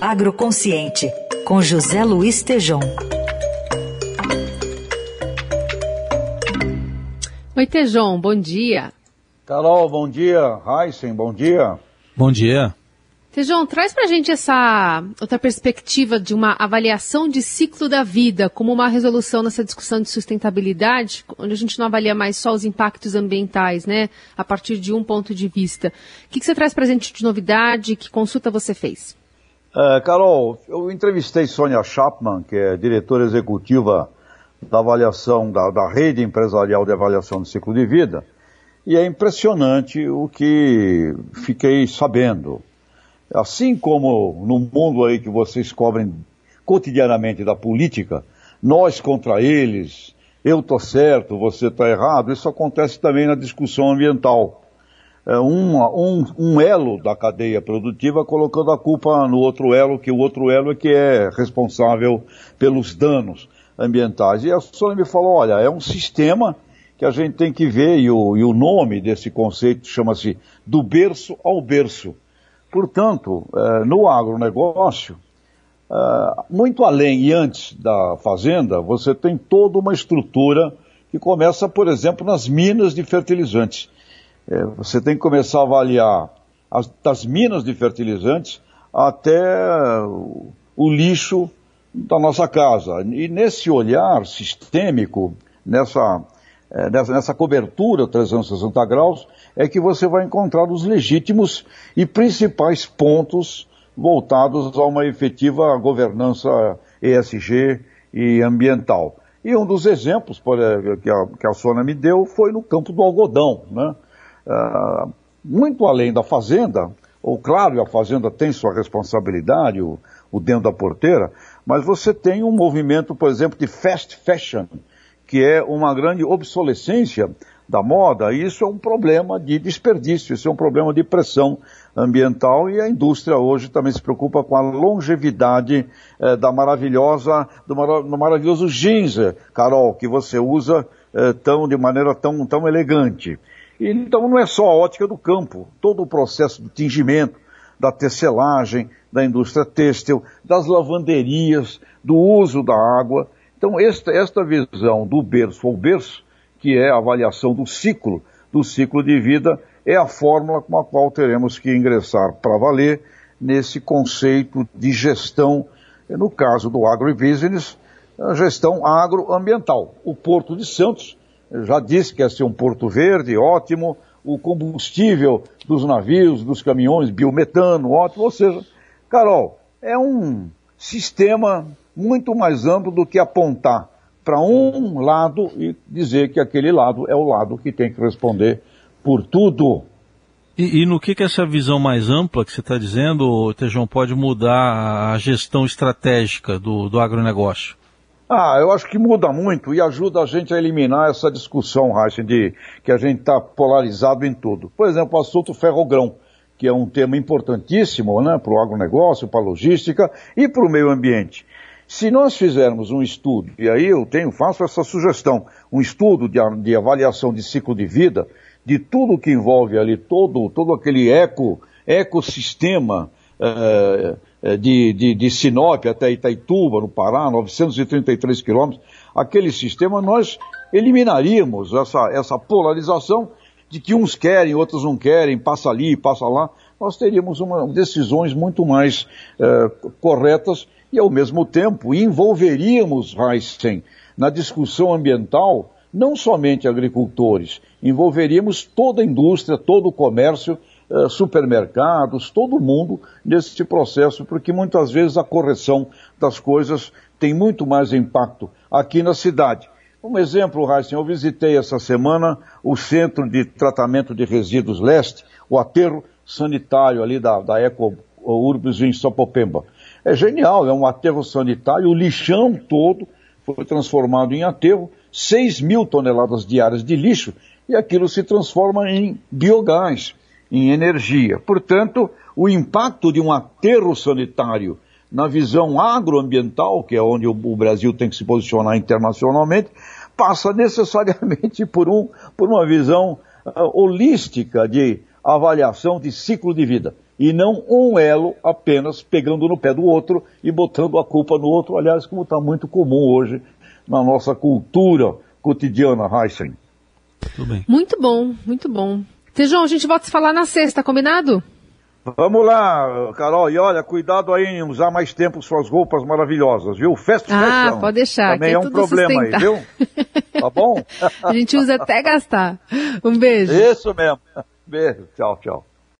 Agroconsciente, com José Luiz Tejom. Oi, Tejom, bom dia. Carol, bom dia. Heisen, bom dia. Bom dia. Tejão, traz para a gente essa outra perspectiva de uma avaliação de ciclo da vida, como uma resolução nessa discussão de sustentabilidade, onde a gente não avalia mais só os impactos ambientais, né, a partir de um ponto de vista. O que, que você traz para a gente de novidade? Que consulta você fez? É, Carol, eu entrevistei Sônia Chapman, que é diretora executiva da avaliação da, da rede empresarial de avaliação de ciclo de vida, e é impressionante o que fiquei sabendo. Assim como no mundo aí que vocês cobrem cotidianamente da política, nós contra eles, eu tô certo, você tá errado, isso acontece também na discussão ambiental. É um, um, elo da cadeia produtiva colocando a culpa no outro elo, que o outro elo é que é responsável pelos danos ambientais. E a Sônia me falou, olha, é um sistema que a gente tem que ver, e o, e o nome desse conceito chama-se do berço ao berço. Portanto, eh, no agronegócio, eh, muito além e antes da fazenda, você tem toda uma estrutura que começa, por exemplo, nas minas de fertilizantes. Eh, você tem que começar a avaliar as, das minas de fertilizantes até o lixo da nossa casa. E nesse olhar sistêmico, nessa, nessa, nessa cobertura 360 graus, é que você vai encontrar os legítimos e principais pontos voltados a uma efetiva governança ESG e ambiental. E um dos exemplos que, a, que a me deu foi no campo do algodão. Né? Uh, muito além da fazenda, ou claro, a fazenda tem sua responsabilidade, o, o dentro da porteira, mas você tem um movimento, por exemplo, de fast fashion, que é uma grande obsolescência da moda, isso é um problema de desperdício, isso é um problema de pressão ambiental e a indústria hoje também se preocupa com a longevidade eh, da maravilhosa, do, do, maravilhoso jeans, Carol, que você usa eh, tão, de maneira tão, tão elegante. Então não é só a ótica do campo, todo o processo do tingimento, da tecelagem, da indústria têxtil, das lavanderias, do uso da água. Então esta, esta visão do berço ao berço que é a avaliação do ciclo, do ciclo de vida, é a fórmula com a qual teremos que ingressar para valer nesse conceito de gestão, no caso do agribusiness, a gestão agroambiental. O Porto de Santos já disse que ia ser um porto verde, ótimo, o combustível dos navios, dos caminhões, biometano, ótimo, ou seja, Carol, é um sistema muito mais amplo do que apontar para um lado e dizer que aquele lado é o lado que tem que responder por tudo. E, e no que, que essa visão mais ampla que você está dizendo, Tejão, pode mudar a gestão estratégica do, do agronegócio? Ah, eu acho que muda muito e ajuda a gente a eliminar essa discussão, Raíssa, de que a gente está polarizado em tudo. Por exemplo, o assunto ferrogrão, que é um tema importantíssimo né, para o agronegócio, para a logística e para o meio ambiente. Se nós fizermos um estudo, e aí eu tenho, faço essa sugestão, um estudo de, de avaliação de ciclo de vida, de tudo que envolve ali, todo, todo aquele eco, ecossistema eh, de, de, de Sinop até Itaituba, no Pará, 933 quilômetros, aquele sistema, nós eliminaríamos essa, essa polarização de que uns querem, outros não querem, passa ali, passa lá. Nós teríamos uma, decisões muito mais eh, corretas e, ao mesmo tempo, envolveríamos Heisen na discussão ambiental não somente agricultores, envolveríamos toda a indústria, todo o comércio, eh, supermercados, todo mundo nesse processo, porque muitas vezes a correção das coisas tem muito mais impacto aqui na cidade. Um exemplo, Heisen, eu visitei essa semana o Centro de Tratamento de Resíduos Leste, o aterro sanitário ali da, da Eco Urbis em Sapopemba. É genial, é um aterro sanitário, o lixão todo foi transformado em aterro, 6 mil toneladas diárias de lixo, e aquilo se transforma em biogás, em energia. Portanto, o impacto de um aterro sanitário na visão agroambiental, que é onde o Brasil tem que se posicionar internacionalmente, passa necessariamente por, um, por uma visão uh, holística de avaliação de ciclo de vida. e não um elo apenas pegando no pé do outro e botando a culpa no outro, aliás, como está muito comum hoje na nossa cultura cotidiana, Heisen. Muito bom, muito bom. Tejão, a gente volta a se falar na sexta, combinado? Vamos lá, Carol. E olha, cuidado aí em usar mais tempo suas roupas maravilhosas, viu? Festa Ah, fashion. pode deixar. Também é, é um problema sustentar. aí, viu? Tá bom? a gente usa até gastar. Um beijo. Isso mesmo. Beijo. Tchau, tchau.